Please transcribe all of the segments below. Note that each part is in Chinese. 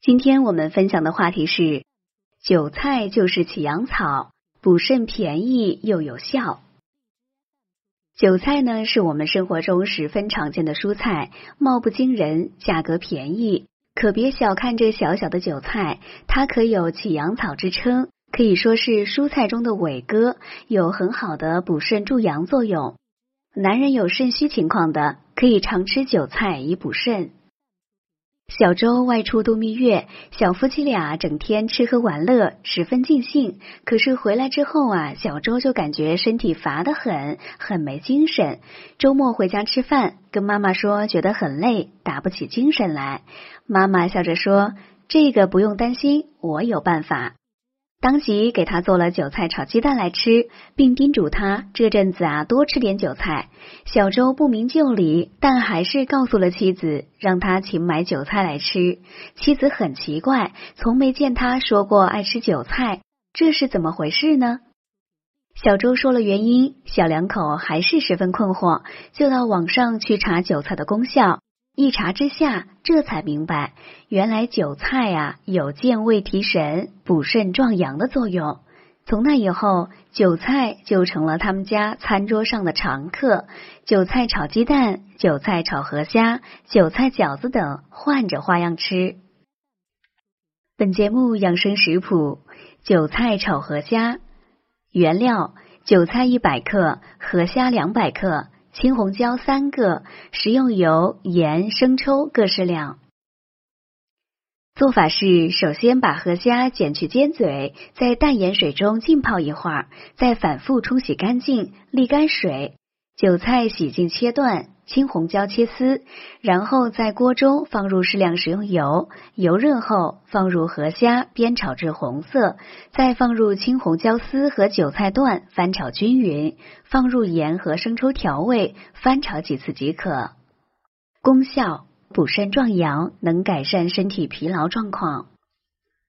今天我们分享的话题是：韭菜就是起阳草，补肾便宜又有效。韭菜呢，是我们生活中十分常见的蔬菜，貌不惊人，价格便宜。可别小看这小小的韭菜，它可有起阳草之称，可以说是蔬菜中的伟哥，有很好的补肾助阳作用。男人有肾虚情况的，可以常吃韭菜以补肾。小周外出度蜜月，小夫妻俩整天吃喝玩乐，十分尽兴。可是回来之后啊，小周就感觉身体乏得很，很没精神。周末回家吃饭，跟妈妈说觉得很累，打不起精神来。妈妈笑着说：“这个不用担心，我有办法。”当即给他做了韭菜炒鸡蛋来吃，并叮嘱他这阵子啊多吃点韭菜。小周不明就里，但还是告诉了妻子，让他请买韭菜来吃。妻子很奇怪，从没见他说过爱吃韭菜，这是怎么回事呢？小周说了原因，小两口还是十分困惑，就到网上去查韭菜的功效。一查之下，这才明白，原来韭菜啊有健胃提神、补肾壮阳的作用。从那以后，韭菜就成了他们家餐桌上的常客。韭菜炒鸡蛋、韭菜炒河虾、韭菜饺子等，换着花样吃。本节目养生食谱：韭菜炒河虾。原料：韭菜一百克，河虾两百克。青红椒三个，食用油、盐、生抽各适量。做法是：首先把河虾剪去尖嘴，在淡盐水中浸泡一会儿，再反复冲洗干净，沥干水。韭菜洗净切断。青红椒切丝，然后在锅中放入适量食用油，油热后放入河虾煸炒至红色，再放入青红椒丝和韭菜段翻炒均匀，放入盐和生抽调味，翻炒几次即可。功效：补肾壮阳，能改善身体疲劳状况。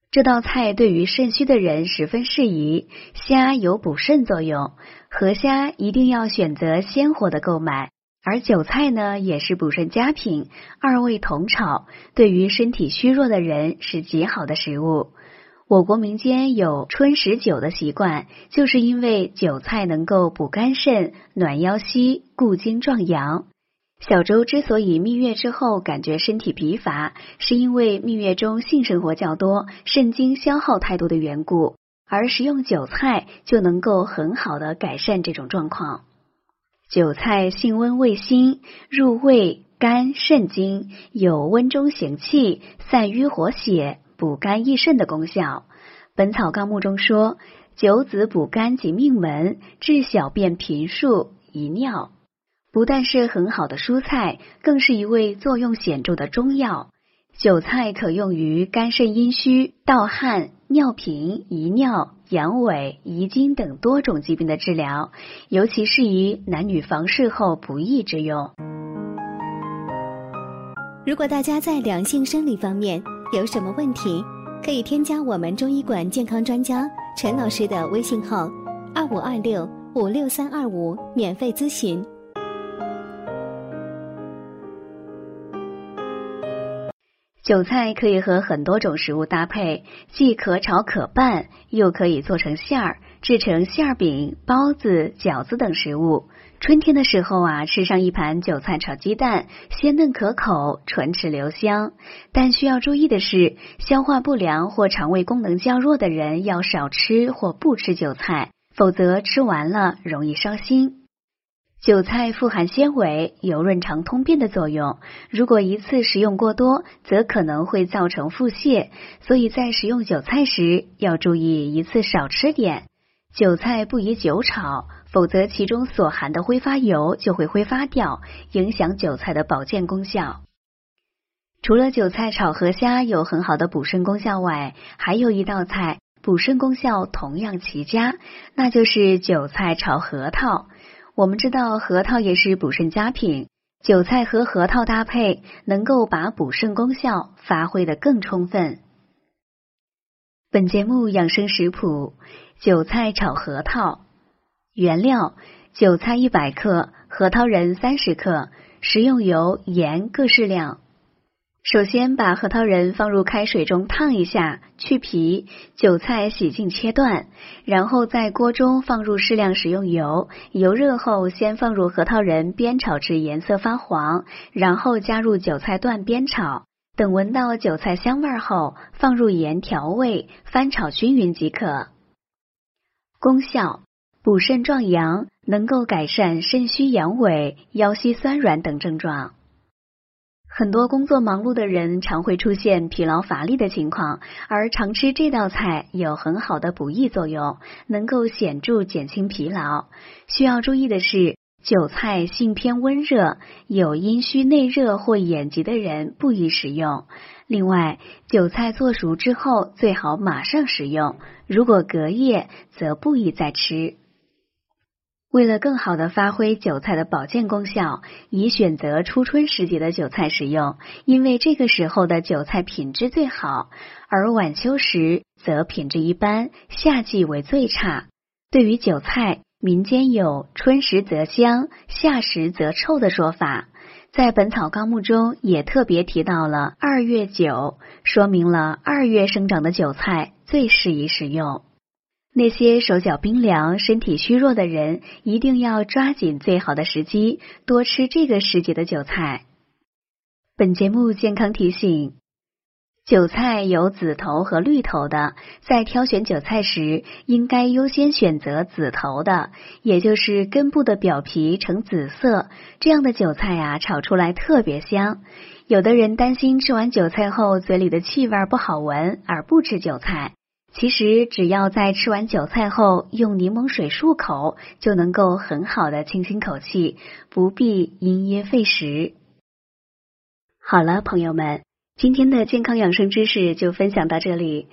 这道菜对于肾虚的人十分适宜。虾有补肾作用，河虾一定要选择鲜活的购买。而韭菜呢，也是补肾佳品，二味同炒，对于身体虚弱的人是极好的食物。我国民间有春食酒的习惯，就是因为韭菜能够补肝肾、暖腰膝、固精壮阳。小周之所以蜜月之后感觉身体疲乏，是因为蜜月中性生活较多，肾精消耗太多的缘故，而食用韭菜就能够很好的改善这种状况。韭菜性温味辛，入胃、肝、肾经，有温中行气、散瘀活血、补肝益肾的功效。《本草纲目》中说，九子补肝及命门，治小便频数、遗尿。不但是很好的蔬菜，更是一味作用显著的中药。韭菜可用于肝肾阴虚、盗汗、尿频、遗尿。阳痿、遗精等多种疾病的治疗，尤其适宜男女房事后不宜之用。如果大家在两性生理方面有什么问题，可以添加我们中医馆健康专家陈老师的微信号：二五二六五六三二五，免费咨询。韭菜可以和很多种食物搭配，既可炒可拌，又可以做成馅儿，制成馅儿饼、包子、饺子等食物。春天的时候啊，吃上一盘韭菜炒鸡蛋，鲜嫩可口，唇齿留香。但需要注意的是，消化不良或肠胃功能较弱的人要少吃或不吃韭菜，否则吃完了容易伤心。韭菜富含纤维，有润肠通便的作用。如果一次食用过多，则可能会造成腹泻。所以在食用韭菜时，要注意一次少吃点。韭菜不宜久炒，否则其中所含的挥发油就会挥发掉，影响韭菜的保健功效。除了韭菜炒河虾有很好的补肾功效外，还有一道菜补肾功效同样奇佳，那就是韭菜炒核桃。我们知道核桃也是补肾佳品，韭菜和核桃搭配，能够把补肾功效发挥的更充分。本节目养生食谱：韭菜炒核桃。原料：韭菜一百克，核桃仁三十克，食用油、盐各适量。首先把核桃仁放入开水中烫一下，去皮；韭菜洗净切断，然后在锅中放入适量食用油，油热后先放入核桃仁煸炒至颜色发黄，然后加入韭菜段煸炒。等闻到韭菜香味后，放入盐调味，翻炒均匀即可。功效：补肾壮阳，能够改善肾虚阳痿、腰膝酸软等症状。很多工作忙碌的人常会出现疲劳乏力的情况，而常吃这道菜有很好的补益作用，能够显著减轻疲劳。需要注意的是，韭菜性偏温热，有阴虚内热或眼疾的人不宜食用。另外，韭菜做熟之后最好马上食用，如果隔夜则不宜再吃。为了更好的发挥韭菜的保健功效，宜选择初春时节的韭菜食用，因为这个时候的韭菜品质最好，而晚秋时则品质一般，夏季为最差。对于韭菜，民间有“春时则香，夏时则臭”的说法，在《本草纲目》中也特别提到了二月韭，说明了二月生长的韭菜最适宜食用。那些手脚冰凉、身体虚弱的人，一定要抓紧最好的时机，多吃这个时节的韭菜。本节目健康提醒：韭菜有紫头和绿头的，在挑选韭菜时，应该优先选择紫头的，也就是根部的表皮呈紫色，这样的韭菜啊，炒出来特别香。有的人担心吃完韭菜后嘴里的气味不好闻，而不吃韭菜。其实，只要在吃完韭菜后用柠檬水漱口，就能够很好的清新口气，不必因噎废食。好了，朋友们，今天的健康养生知识就分享到这里。